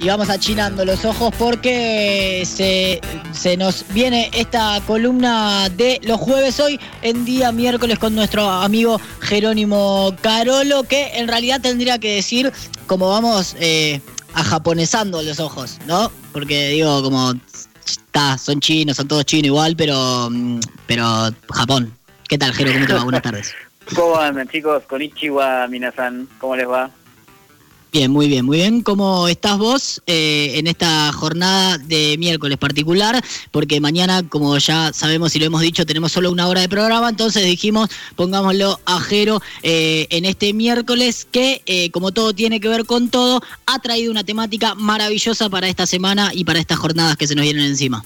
y vamos achinando los ojos porque se, se, nos viene esta columna de los jueves hoy en día miércoles con nuestro amigo Jerónimo Carolo, que en realidad tendría que decir como vamos eh, ajaponesando los ojos, ¿no? Porque digo, como está, son chinos, son todos chinos igual, pero, mm, pero Japón. ¿Qué tal, Jero? ¿Cómo te va? Buenas tardes. ¿Cómo andan, chicos? Konnichiwa, Minasan. ¿Cómo les va? Bien, muy bien, muy bien. ¿Cómo estás vos eh, en esta jornada de miércoles particular? Porque mañana, como ya sabemos y lo hemos dicho, tenemos solo una hora de programa, entonces dijimos, pongámoslo a eh, en este miércoles que, eh, como todo tiene que ver con todo, ha traído una temática maravillosa para esta semana y para estas jornadas que se nos vienen encima.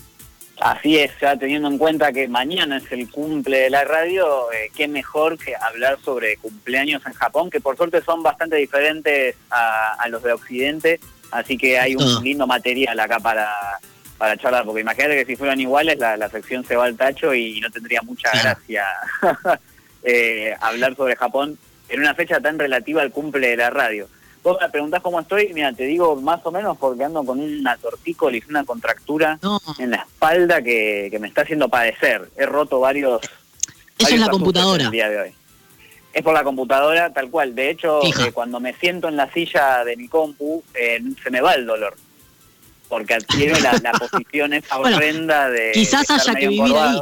Así es, ya teniendo en cuenta que mañana es el cumple de la radio, eh, qué mejor que hablar sobre cumpleaños en Japón, que por suerte son bastante diferentes a, los de Occidente, así que hay un lindo material acá para, para charlar, porque imagínate que si fueran iguales la, sección se va al tacho y no tendría mucha gracia eh, hablar sobre Japón en una fecha tan relativa al cumple de la radio. Vos me preguntás cómo estoy, mira, te digo más o menos porque ando con una tortícolis, una contractura en la espalda que, me está haciendo padecer. He roto varios... Eso es la computadora. día de hoy. Es por la computadora, tal cual. De hecho, eh, cuando me siento en la silla de mi compu, eh, se me va el dolor. Porque adquiere la, la posición esa horrenda de... Quizás haya que vivir ahí.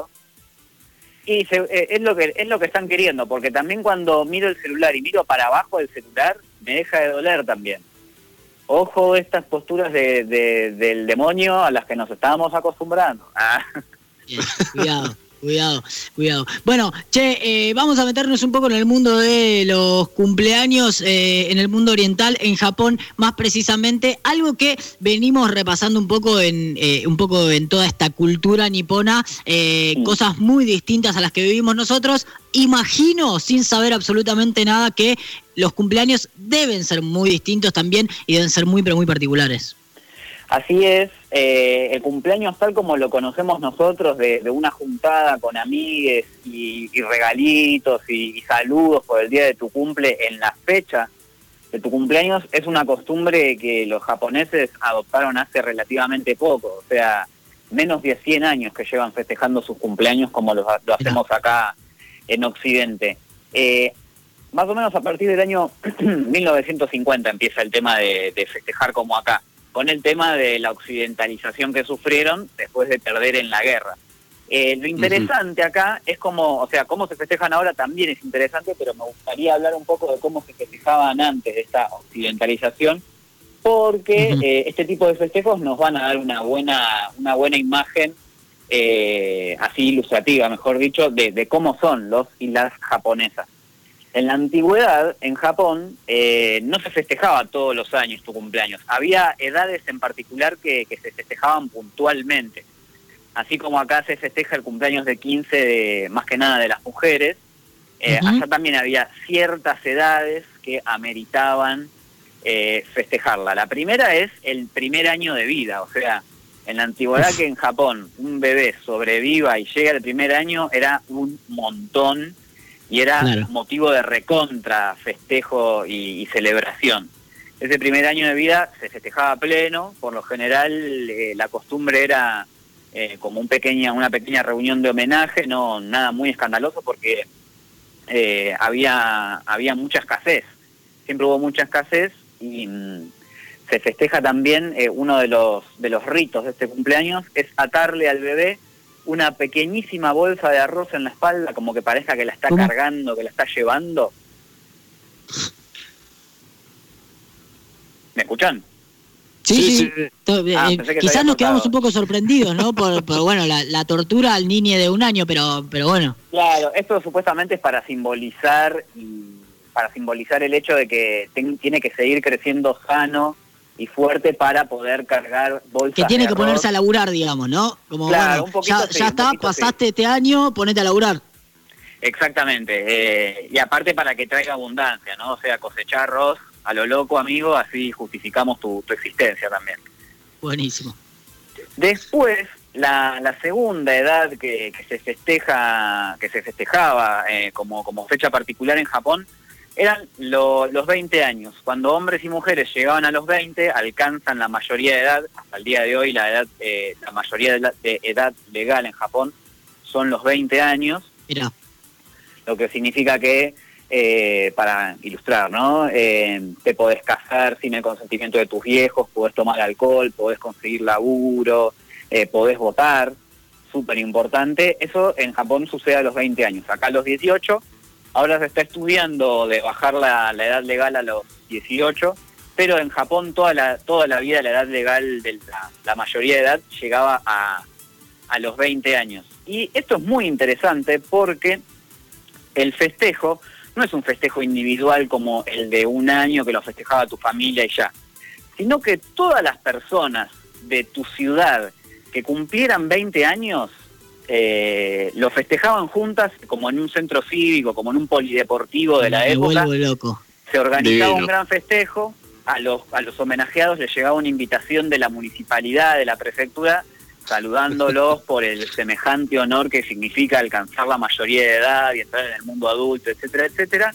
Y eh, es, lo que, es lo que están queriendo, porque también cuando miro el celular y miro para abajo del celular, me deja de doler también. Ojo estas posturas de, del demonio a las que nos estábamos acostumbrando. Ah. cuidado. Cuidado, cuidado. Bueno, che, eh, vamos a meternos un poco en el mundo de los cumpleaños, eh, en el mundo oriental, en Japón más precisamente, algo que venimos repasando un poco en, eh, un poco en toda esta cultura nipona, cosas muy distintas a las que vivimos nosotros. Imagino, sin saber absolutamente nada, que los cumpleaños deben ser muy distintos también y deben ser muy, pero muy particulares. Así es, eh, el cumpleaños tal como lo conocemos nosotros, de, una juntada con amigues y, regalitos y, saludos por el día de tu cumple en la fecha de tu cumpleaños, es una costumbre que los japoneses adoptaron hace relativamente poco, o sea, menos de 100 años que llevan festejando sus cumpleaños como lo, hacemos acá en Occidente. Eh, más o menos a partir del año 1950 empieza el tema de festejar como acá con el tema de la occidentalización que sufrieron después de perder en la guerra. Eh, lo interesante acá es como, o sea, cómo se festejan ahora también es interesante, pero me gustaría hablar un poco de cómo se festejaban antes de esta occidentalización, porque eh, este tipo de festejos nos van a dar una buena, una buena imagen, eh, así ilustrativa, mejor dicho, de, de cómo son los y las japonesas. En la antigüedad, en Japón, eh, no se festejaba todos los años tu cumpleaños. Había edades en particular que, se festejaban puntualmente. Así como acá se festeja el cumpleaños de 15, de, más que nada de las mujeres, eh, allá también había ciertas edades que ameritaban eh, festejarla. La primera es el primer año de vida, o sea, en la antigüedad que en Japón un bebé sobreviva y llega al primer año era un montón y era motivo de recontra, festejo y, celebración. Ese primer año de vida se festejaba pleno, por lo general eh, la costumbre era eh, como un pequeña, una pequeña reunión de homenaje, no nada muy escandaloso porque eh, había, había mucha escasez, siempre hubo mucha escasez y mm, se festeja también uno de los, de los ritos de este cumpleaños, es atarle al bebé una pequeñísima bolsa de arroz en la espalda, como que parezca que la está cargando, que la está llevando. ¿Me escuchan? Sí, sí. Ah, eh, quizás nos quedamos un poco sorprendidos, ¿no? Por, bueno, la, tortura al niño de un año, pero, pero bueno. Claro, esto supuestamente es para simbolizar para simbolizar el hecho de que tiene que seguir creciendo sano y fuerte para poder cargar bolsas. Que tiene que ponerse a laburar, digamos, ¿no? Como, claro, un poquito, ya, está, pasaste este año, ponete a laburar. Exactamente, eh, y aparte para que traiga abundancia, ¿no? O sea, cosechar arroz a lo loco, amigo, así justificamos tu, existencia también. Buenísimo. Después, la, la segunda edad que, se festeja, que se festejaba eh, como, como fecha particular en Japón, eran los 20 años. Cuando hombres y mujeres llegaban a los 20, alcanzan la mayoría de edad, hasta el día de hoy la, edad, eh, la mayoría de, edad legal en Japón son los 20 años. Mira. Lo que significa que, eh, para ilustrar, ¿no? Eh, te podés casar sin el consentimiento de tus viejos, podés tomar alcohol, podés conseguir laburo, podés votar, súper importante. Eso en Japón sucede a los 20 años. Acá a los 18 Ahora se está estudiando de bajar la, edad legal a los 18, pero en Japón toda la, toda la vida la edad legal de la, mayoría de edad llegaba a, a los 20 años. Y esto es muy interesante porque el festejo no es un festejo individual como el de un año que lo festejaba tu familia y ya, sino que todas las personas de tu ciudad que cumplieran 20 años eh, lo festejaban juntas como en un centro cívico, como en un polideportivo de la época. Se organizaba un gran festejo, a los, a los homenajeados les llegaba una invitación de la municipalidad, de la prefectura, saludándolos por el semejante honor que significa alcanzar la mayoría de edad y entrar en el mundo adulto, etcétera, etcétera.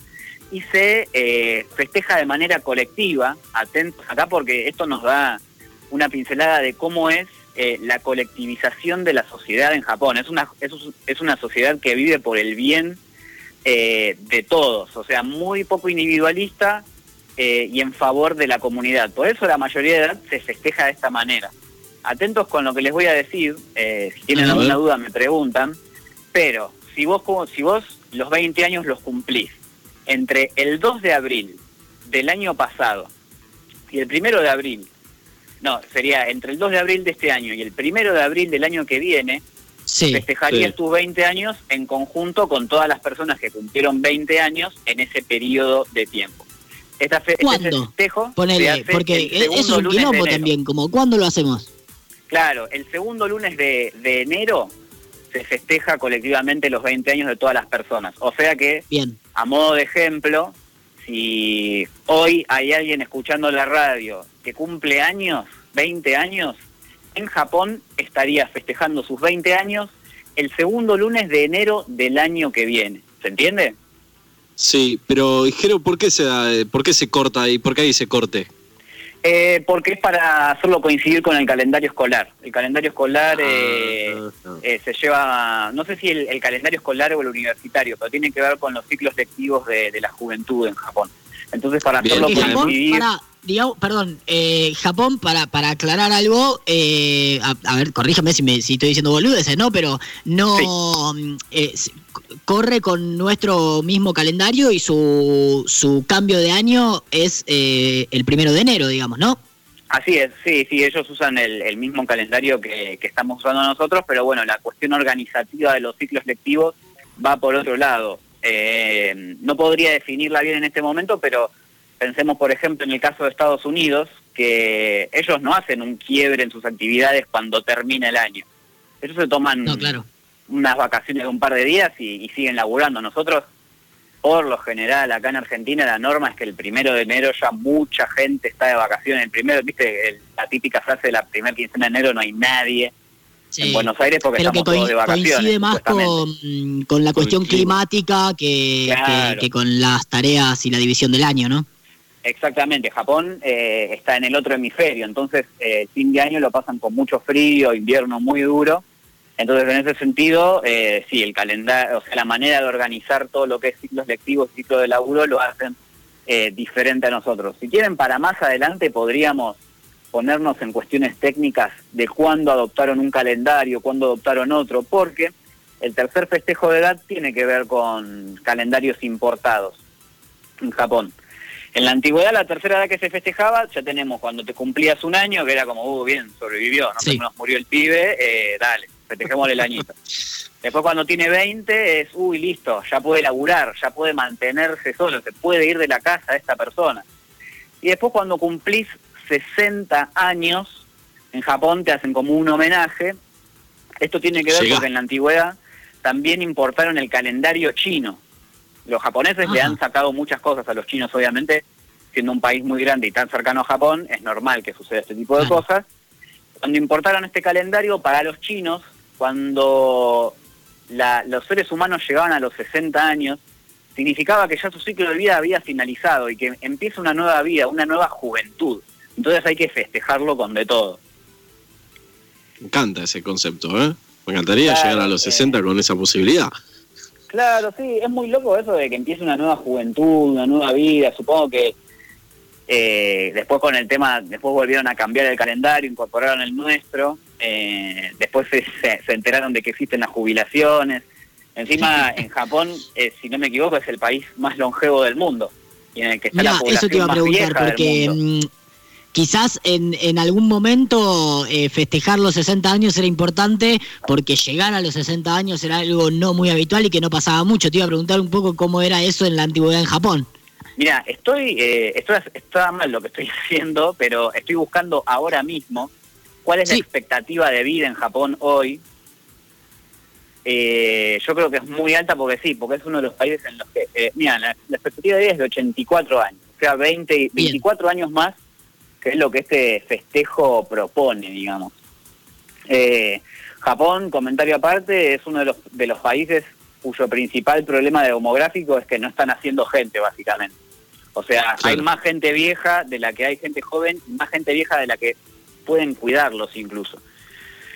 Y se eh, festeja de manera colectiva, atentos acá porque esto nos da una pincelada de cómo es eh, la colectivización de la sociedad en Japón. Es una, es, una sociedad que vive por el bien eh, de todos, o sea, muy poco individualista eh, y en favor de la comunidad. Por eso la mayoría de edad se festeja de esta manera. Atentos con lo que les voy a decir, si tienen alguna duda me preguntan, pero si vos, si vos los 20 años los cumplís entre el 2 de abril del año pasado y el 1 de abril no, sería entre el 2 de abril de este año y el 1 de abril del año que viene, festejarías tus 20 años en conjunto con todas las personas que cumplieron 20 años en ese periodo de tiempo. Esta fe, este ¿Cuándo? festejo Ponele, porque es un quilombo también, como ¿cuándo lo hacemos? Claro, el segundo lunes de, de, enero se festeja colectivamente los 20 años de todas las personas. O sea que, Bien. a modo de ejemplo, si hoy hay alguien escuchando la radio que cumple años, 20 años, en Japón estaría festejando sus 20 años el segundo lunes de enero del año que viene. ¿Se entiende? Sí, pero Jero, ¿por qué se da, por qué se corta ahí? ¿Por qué ahí se corte? Eh, porque es para hacerlo coincidir con el calendario escolar. El calendario escolar ah, eh, eh, se lleva, no sé si el, calendario escolar o el universitario, pero tiene que ver con los ciclos lectivos de, de la juventud en Japón. Entonces, para hacerlo coincidir perdón, eh, Japón, para, para aclarar algo, eh, a, ver, corríjame si, me, si estoy diciendo boludeces, ¿no? Pero no eh, corre con nuestro mismo calendario y su, su cambio de año es el primero de enero, digamos, ¿no? Así es, sí, sí, ellos usan el, mismo calendario que, que, estamos usando nosotros, pero bueno, la cuestión organizativa de los ciclos lectivos va por otro lado. No podría definirla bien en este momento, pero Pensemos, por ejemplo, en el caso de Estados Unidos, que ellos no hacen un quiebre en sus actividades cuando termina el año. Ellos se toman unas vacaciones de un par de días y, siguen laburando. Nosotros, por lo general, acá en Argentina la norma es que el primero de enero ya mucha gente está de vacaciones. El primero, viste, la típica frase de la primera quincena de enero no hay nadie. En Buenos Aires porque estamos todos de vacaciones. Coincide más con, la cuestión climática que, que, con las tareas y la división del año, ¿no? Exactamente, Japón eh, está en el otro hemisferio, entonces eh, el fin de año lo pasan con mucho frío, invierno muy duro, entonces en ese sentido, eh, sí, el calendario, o sea, la manera de organizar todo lo que es ciclos lectivos, ciclo de laburo, lo hacen eh, diferente a nosotros. Si quieren, para más adelante podríamos ponernos en cuestiones técnicas de cuándo adoptaron un calendario, cuándo adoptaron otro, porque el tercer festejo de edad tiene que ver con calendarios importados en Japón. En la antigüedad, la tercera edad que se festejaba, ya tenemos cuando te cumplías un año, que era como, uh, bien, sobrevivió, no nos murió el pibe, eh, dale, festejemos el añito. Después cuando tiene 20 es, uy, listo, ya puede laburar, ya puede mantenerse solo, se puede ir de la casa de esta persona. Y después cuando cumplís 60 años, en Japón te hacen como un homenaje. Esto tiene que ver porque en la antigüedad también importaron el calendario chino. Los japoneses le han sacado muchas cosas a los chinos, obviamente, siendo un país muy grande y tan cercano a Japón, es normal que suceda este tipo de cosas. Cuando importaron este calendario para los chinos, cuando los seres humanos llegaban a los 60 años, significaba que ya su ciclo de vida había finalizado y que empieza una nueva vida, una nueva juventud. Entonces hay que festejarlo con de todo. Me encanta ese concepto, ¿eh? Me encantaría llegar a los 60 con esa posibilidad. Claro, sí, es muy loco eso de que empiece una nueva juventud, una nueva vida. Supongo que eh, después con el tema, después volvieron a cambiar el calendario, incorporaron el nuestro. Eh, después se, se, enteraron de que existen las jubilaciones. Encima, en Japón, eh, si no me equivoco, es el país más longevo del mundo. Y en el que está la población eso te iba a preguntar, porque mm, quizás en, en, algún momento eh, festejar los 60 años era importante porque llegar a los 60 años era algo no muy habitual y que no pasaba mucho. Te iba a preguntar un poco cómo era eso en la antigüedad en Japón. Mira, estoy, eh, estoy, está mal lo que estoy haciendo, pero estoy buscando ahora mismo cuál es la expectativa de vida en Japón hoy eh, yo creo que es muy alta porque sí, porque es uno de los países en los que, eh, mira, la, expectativa de vida es de 84 años, o sea, 20, 24 años más, que es lo que este festejo propone, digamos. Eh, Japón, comentario aparte, es uno de los, de los países cuyo principal problema demográfico es que no están haciendo gente, básicamente. O sea, hay más gente vieja de la que hay gente joven, más gente vieja de la que pueden cuidarlos incluso.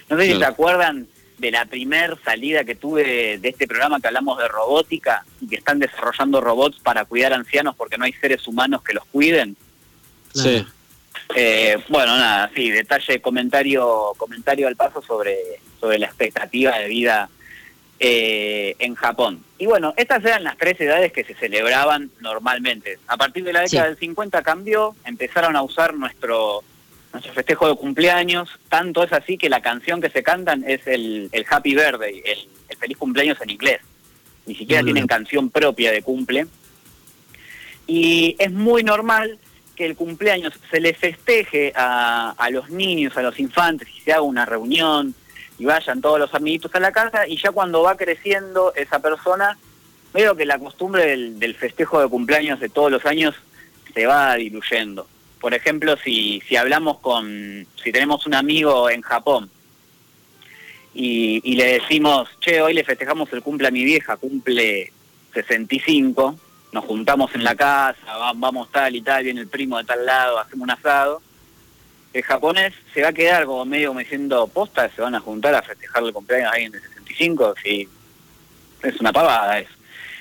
No sé si se acuerdan de la primer salida que tuve de este programa que hablamos de robótica y que están desarrollando robots para cuidar ancianos porque no hay seres humanos que los cuiden. Sí. Eh, bueno, nada, sí, detalle, comentario, comentario al paso sobre, sobre la expectativa de vida eh, en Japón. Y bueno, estas eran las tres edades que se celebraban normalmente. A partir de la década del 50 cambió, empezaron a usar nuestro nuestro festejo de cumpleaños, tanto es así que la canción que se cantan es el, Happy Birthday, el, feliz cumpleaños en inglés. Ni siquiera tienen canción propia de cumple. Y es muy normal que el cumpleaños se le festeje a, a los niños, a los infantes, y se haga una reunión y vayan todos los amiguitos a la casa, y ya cuando va creciendo esa persona, veo que la costumbre del, festejo de cumpleaños de todos los años se va diluyendo. Por ejemplo, si, si hablamos con, si tenemos un amigo en Japón y, y, le decimos, che, hoy le festejamos el cumple a mi vieja, cumple 65, nos juntamos en la casa, vamos tal y tal, viene el primo de tal lado, hacemos un asado, el japonés se va a quedar como medio como diciendo, posta, se van a juntar a festejar el cumpleaños a alguien de 65, sí, es una pavada eso.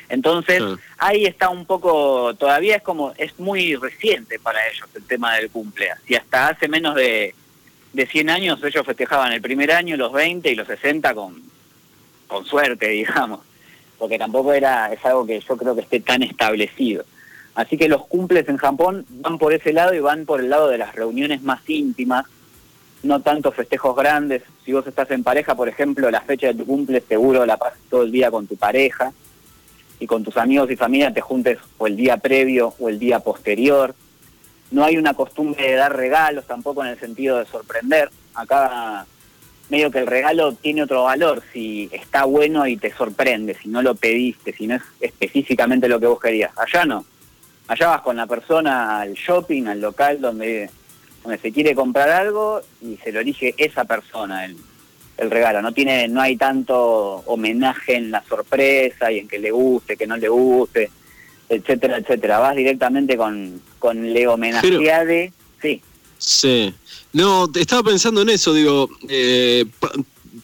Entonces, ahí está un poco, todavía es como, es muy reciente para ellos el tema del cumple. Y hasta hace menos de, de 100 años ellos festejaban el primer año, los 20 y los 60 con, con suerte, digamos. Porque tampoco era, es algo que yo creo que esté tan establecido. Así que los cumples en Japón van por ese lado y van por el lado de las reuniones más íntimas, no tanto festejos grandes. Si vos estás en pareja, por ejemplo, la fecha de tu cumple seguro la pasas todo el día con tu pareja y con tus amigos y familia te juntes o el día previo o el día posterior. No hay una costumbre de dar regalos tampoco en el sentido de sorprender. Acá medio que el regalo tiene otro valor si está bueno y te sorprende, si no lo pediste, si no es específicamente lo que vos querías. Allá no. Allá vas con la persona al shopping, al local donde, donde se quiere comprar algo y se lo elige esa persona, el, el regalo. No tiene, no hay tanto homenaje en la sorpresa y en que le guste, que no le guste, etcétera, etcétera. Vas directamente con, con le homenajeade, sí. Sí. No, estaba pensando en eso, digo, eh,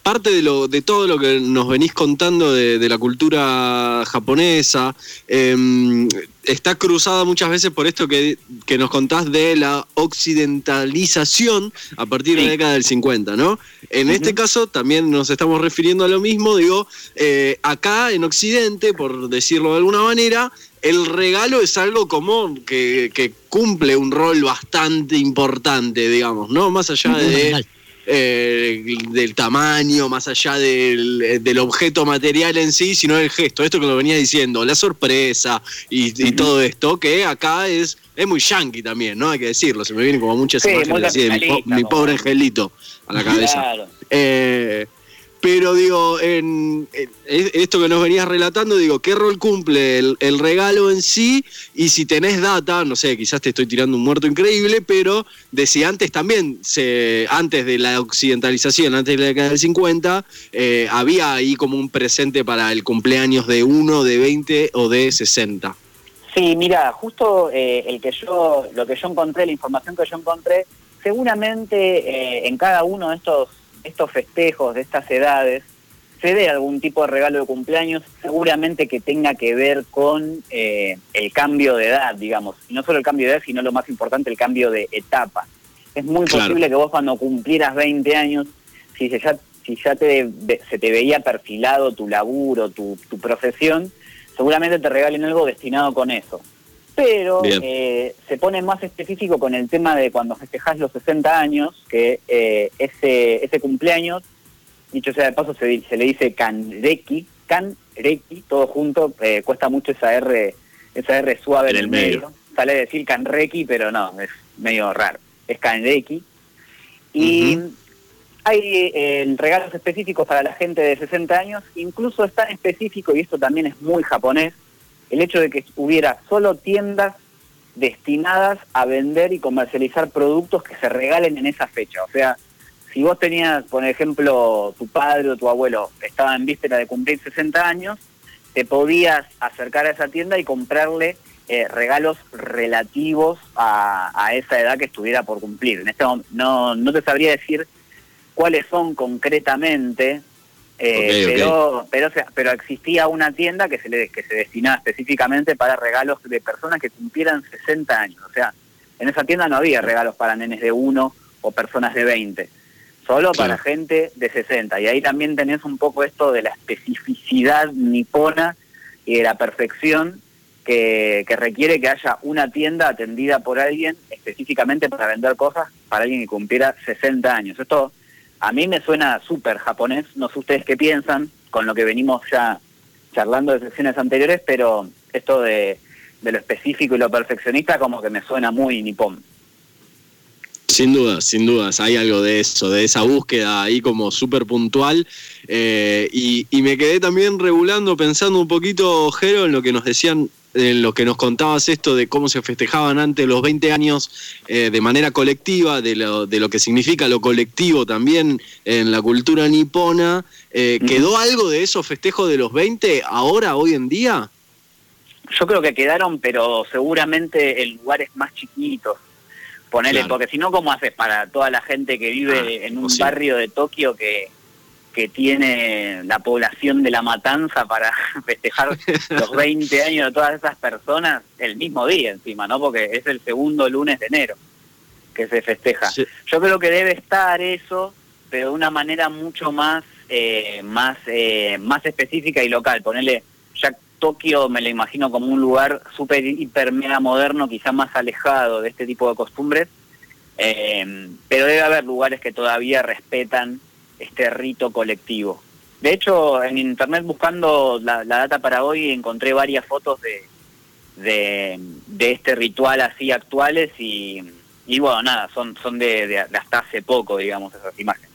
parte de, lo, de todo lo que nos venís contando de, la cultura japonesa em, está cruzada muchas veces por esto que, nos contás de la occidentalización a partir de la década del 50, ¿no? En este caso también nos estamos refiriendo a lo mismo, digo, eh, acá en Occidente, por decirlo de alguna manera, el regalo es algo común que, que cumple un rol bastante importante, digamos, ¿no? Más allá de eh, del tamaño, más allá del, objeto material en sí, sino el gesto. Esto que lo venía diciendo, la sorpresa y, todo esto, que acá es, es muy yankee también, ¿no? Hay que decirlo. Se me vienen como muchas imágenes así de mi, pobre angelito a la cabeza. Eh, Pero digo, en, esto que nos venías relatando, digo, ¿qué rol cumple el, regalo en sí? Y si tenés data, no sé, quizás te estoy tirando un muerto increíble, pero de si antes también, se, antes de la occidentalización, antes de la década del 50, eh, había ahí como un presente para el cumpleaños de uno, de 20 o de 60. Sí, mira, justo eh, el que yo, lo que yo encontré, la información que yo encontré, seguramente eh, en cada uno de estos estos festejos de estas edades se dé algún tipo de regalo de cumpleaños, seguramente que tenga que ver con eh, el cambio de edad, digamos. Y no solo el cambio de edad, sino lo más importante, el cambio de etapa. Es muy posible que vos cuando cumplieras 20 años, si ya, si ya te, se te veía perfilado tu laburo, tu, tu profesión, seguramente te regalen algo destinado con eso pero eh, se pone más específico con el tema de cuando festejás los 60 años, que eh, ese, ese cumpleaños, dicho sea de paso, se, se le dice canreki, canreki, todo junto, eh, cuesta mucho esa R, esa R suave en el medio. Sale a decir canreki, pero no, es medio raro, es canreki. Y hay regalos específicos para la gente de 60 años, incluso es tan específico, y esto también es muy japonés, el hecho de que hubiera solo tiendas destinadas a vender y comercializar productos que se regalen en esa fecha. O sea, si vos tenías, por ejemplo, tu padre o tu abuelo estaba en víspera de cumplir 60 años, te podías acercar a esa tienda y comprarle eh, regalos relativos a, esa edad que estuviera por cumplir. En este no, no te sabría decir cuáles son concretamente, eh, pero, pero, pero existía una tienda que se, le, que se destinaba específicamente para regalos de personas que cumplieran 60 años. O sea, en esa tienda no había regalos para nenes de 1 o personas de 20, solo para gente de 60. Y ahí también tenés un poco esto de la especificidad nipona y de la perfección que, que requiere que haya una tienda atendida por alguien específicamente para vender cosas para alguien que cumpliera 60 años. Esto a mí me suena súper japonés, no sé ustedes qué piensan con lo que venimos ya charlando de sesiones anteriores, pero esto de, lo específico y lo perfeccionista como que me suena muy nipón. Sin dudas, sin dudas, hay algo de eso, de esa búsqueda ahí como súper puntual. Eh, y, y, me quedé también regulando, pensando un poquito, Jero, en lo que nos decían en lo que nos contabas esto de cómo se festejaban antes los 20 años eh, de manera colectiva, de lo, de lo que significa lo colectivo también en la cultura nipona, eh, ¿quedó algo de esos festejos de los 20 ahora, hoy en día? Yo creo que quedaron, pero seguramente en lugares más chiquitos. Ponele, porque si no, ¿cómo haces para toda la gente que vive ah, en un barrio de Tokio que, que tiene la población de La Matanza para festejar los 20 años de todas esas personas el mismo día encima, ¿no? Porque es el segundo lunes de enero que se festeja. Yo creo que debe estar eso, pero de una manera mucho más, eh, más, eh, más específica y local. Ponerle, ya Tokio me lo imagino como un lugar súper, hiper, mega moderno, quizá más alejado de este tipo de costumbres, eh, pero debe haber lugares que todavía respetan este rito colectivo. De hecho, en internet buscando la, data para hoy encontré varias fotos de, de, este ritual así actuales y, bueno, nada, son, son de, hasta hace poco, digamos, esas imágenes.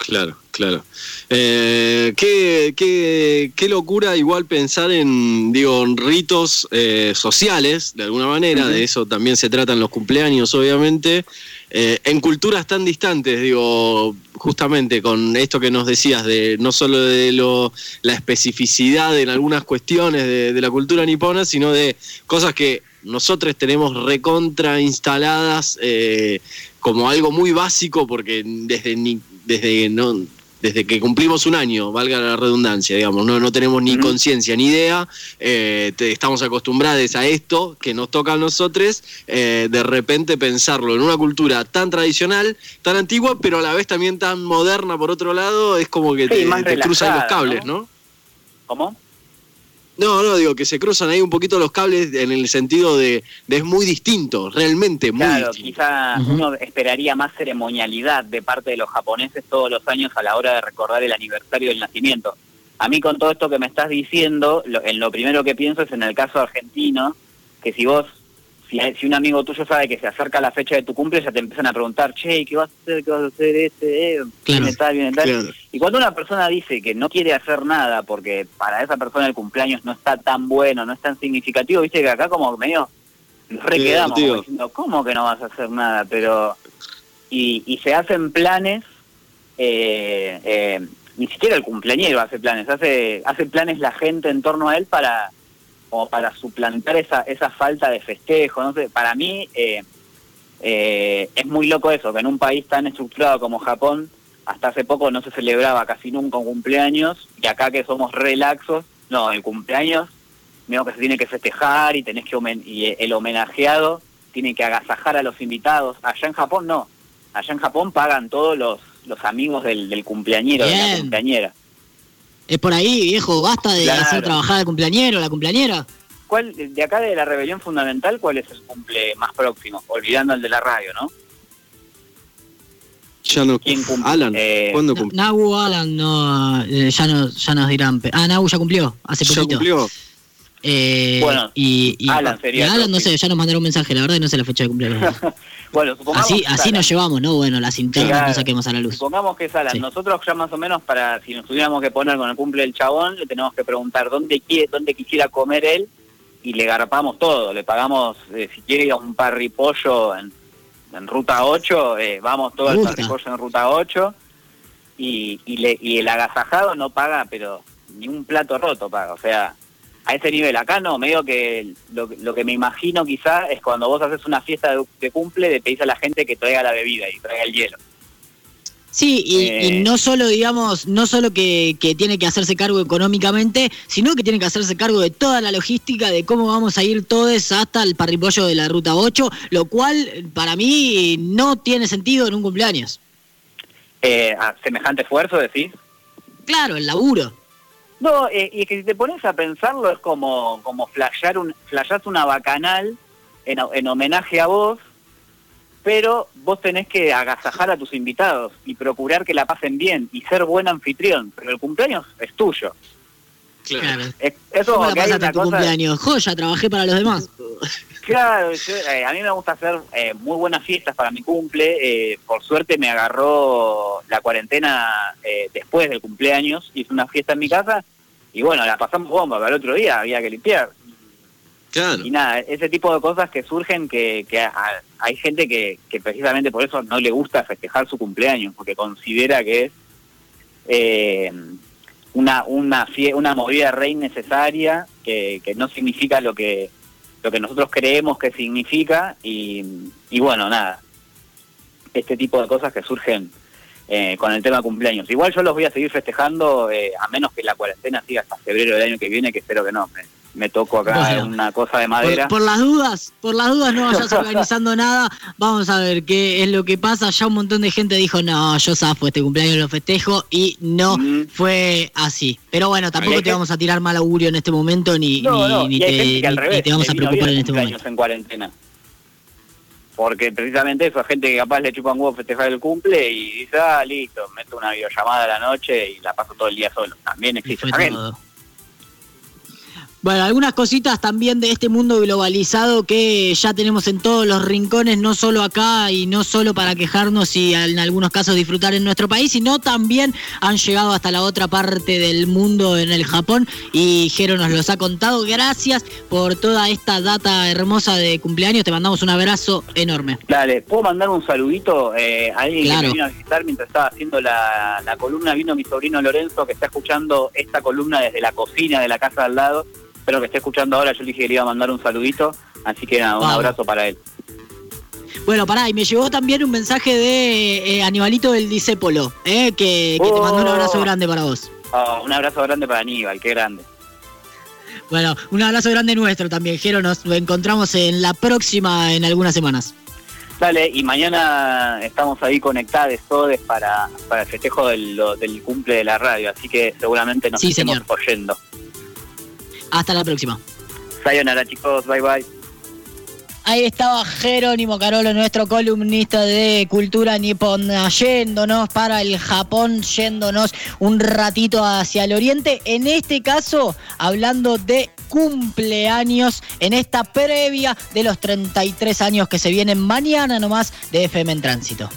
Claro, claro. Eh, qué, qué, qué, locura igual pensar en, digo, ritos eh, sociales, de alguna manera, de eso también se tratan los cumpleaños, obviamente, eh, en culturas tan distantes, digo, justamente con esto que nos decías de no solo de lo, la especificidad en algunas cuestiones de, de la cultura nipona, sino de cosas que nosotros tenemos recontra instaladas eh, como algo muy básico porque desde desde no desde que cumplimos un año, valga la redundancia, digamos, no, no tenemos ni conciencia ni idea, eh, estamos acostumbrados a esto que nos toca a nosotros, eh, de repente pensarlo en una cultura tan tradicional, tan antigua, pero a la vez también tan moderna por otro lado, es como que te, cruzan los cables, ¿no? ¿Cómo? No, no, digo que se cruzan ahí un poquito los cables en el sentido de, es muy distinto, realmente muy claro, quizá uno esperaría más ceremonialidad de parte de los japoneses todos los años a la hora de recordar el aniversario del nacimiento. A mí con todo esto que me estás diciendo, en lo primero que pienso es en el caso argentino, que si vos si, si un amigo tuyo sabe que se acerca la fecha de tu cumple, ya te empiezan a preguntar, che, ¿qué vas a hacer? ¿Qué vas a hacer? Este, eh, Claro. viene tal, viene tal. Claro. Y cuando una persona dice que no quiere hacer nada porque para esa persona el cumpleaños no está tan bueno, no es tan significativo, viste que acá como medio nos re Sí, quedamos tío. como diciendo, ¿cómo que no vas a hacer nada? Pero y, y se hacen planes, eh, eh, ni siquiera el cumpleañero hace planes, hace, hace planes la gente en torno a él para como para suplantar esa, esa falta de festejo, no sé, para mí eh, eh, es muy loco eso, que en un país tan estructurado como Japón, hasta hace poco no se celebraba casi nunca un cumpleaños, y acá que somos relaxos, no, el cumpleaños, veo que se tiene que festejar y tenés que homen- y el homenajeado tiene que agasajar a los invitados. Allá en Japón no, allá en Japón pagan todos los, los amigos del, del cumpleañero, de la Bien. cumpleañera. Es por ahí, viejo, basta de Claro. hacer trabajar al cumpleañero, la cumpleañera. ¿Cuál, de acá de la rebelión fundamental, cuál es el cumple más próximo? Olvidando el de la radio, ¿no? Ya no. ¿Quién cumple? Alan, Eh, ¿cuándo Na- cumplió? Nagu, Alan, no, eh, ya, no, ya nos dirán. Ah, Nagu ya cumplió, hace ¿Ya poquito. cumplió? Eh, Bueno, y, y- Alan sería y Alan, no sé, ya nos mandaron un mensaje, la verdad que no sé la fecha de cumpleaños. Bueno, supongamos así así Alan. nos llevamos, ¿no? Bueno, las internas Claro. no saquemos a la luz. Supongamos que es Alan. Sí. Nosotros ya más o menos para, si nos tuviéramos que poner con el cumple del chabón, le tenemos que preguntar dónde quiere, dónde quisiera comer él y le garpamos todo. Le pagamos, eh, si quiere ir a un parripollo en, en ruta 8, eh, vamos todo al parripollo en ruta 8 y, y, le, y el agasajado no paga, pero ni un plato roto paga. O sea, a ese nivel. Acá no, medio que lo, lo que me imagino quizá es cuando vos haces una fiesta de, de cumple, le pedís a la gente que traiga la bebida y traiga el hielo. Sí, y, Eh. y no solo, digamos, no solo que, que tiene que hacerse cargo económicamente, sino que tiene que hacerse cargo de toda la logística de cómo vamos a ir todos hasta el parripollo de la Ruta 8, lo cual para mí no tiene sentido en un cumpleaños. Eh, a semejante esfuerzo, decís. Claro, el laburo. No, eh, y es que si te pones a pensarlo es como, como flashear un, flasheás una bacanal en, en homenaje a vos, pero vos tenés que agasajar a tus invitados y procurar que la pasen bien y ser buen anfitrión, pero el cumpleaños es tuyo. Claro. Es, eso ¿Cómo la pasaste tu cosa... cumpleaños? Joya, trabajé para los demás. Claro, yo, eh, a mí me gusta hacer eh, muy buenas fiestas para mi cumple. eh, por suerte me agarró la cuarentena eh, después del cumpleaños. Hice una fiesta en mi casa y bueno, la pasamos bomba. Pero el otro día había que limpiar. Claro. Y nada, ese tipo de cosas que surgen que, que a- hay gente que, que precisamente por eso no le gusta festejar su cumpleaños, porque considera que es eh, una una una movida re innecesaria, que, que no significa lo que lo que nosotros creemos que significa y, y bueno, nada, este tipo de cosas que surgen eh, con el tema cumpleaños. Igual yo los voy a seguir festejando, eh, a menos que la cuarentena siga hasta febrero del año que viene, que espero que no. Me toco acá Bueno. una cosa de madera. Por, por las dudas, por las dudas no vayas organizando nada. Vamos a ver qué es lo que pasa. Ya un montón de gente dijo, no, yo zafo este cumpleaños lo festejo y no Mm. fue así. Pero bueno, tampoco te gente- vamos a tirar mal augurio en este momento ni, No, ni, no, ni te, que ni- te vamos a preocupar en este momento. en cuarentena. Porque precisamente eso, gente que capaz le chupan huevo festejar el cumple y dice, ah, listo, meto una videollamada a la noche y la paso todo el día solo. También existe gente. todo. Bueno, algunas cositas también de este mundo globalizado que ya tenemos en todos los rincones, no solo acá y no solo para quejarnos y en algunos casos disfrutar en nuestro país, sino también han llegado hasta la otra parte del mundo en el Japón y Jero nos los ha contado. Gracias por toda esta data hermosa de cumpleaños, te mandamos un abrazo enorme. Dale, ¿puedo mandar un saludito eh, a alguien Claro. que me vino a visitar mientras estaba haciendo la, la columna? Vino mi sobrino Lorenzo, que está escuchando esta columna desde la cocina de la casa al lado. Espero que esté escuchando ahora. Yo le dije que le iba a mandar un saludito. Así que nada, un Vamos. abrazo para él. Bueno, pará, y me llegó también un mensaje de eh, Animalito del Disépolo, eh, que, que te mandó un Oh. abrazo grande para vos. Oh, un abrazo grande para Aníbal, qué grande. Bueno, un abrazo grande nuestro también, Jero. Nos encontramos en la próxima en algunas semanas. Dale, y mañana estamos ahí conectados todos para, para el festejo del, cumple de la radio, así que seguramente nos Sí, estemos señor. oyendo. Hasta la próxima. Sayonara chicos, bye bye. Ahí estaba Jerónimo Carolo, nuestro columnista de cultura nipona, yéndonos para el Japón, yéndonos un ratito hacia el oriente. En este caso, hablando de cumpleaños en esta previa de los 33 años que se vienen mañana nomás de FM en Tránsito.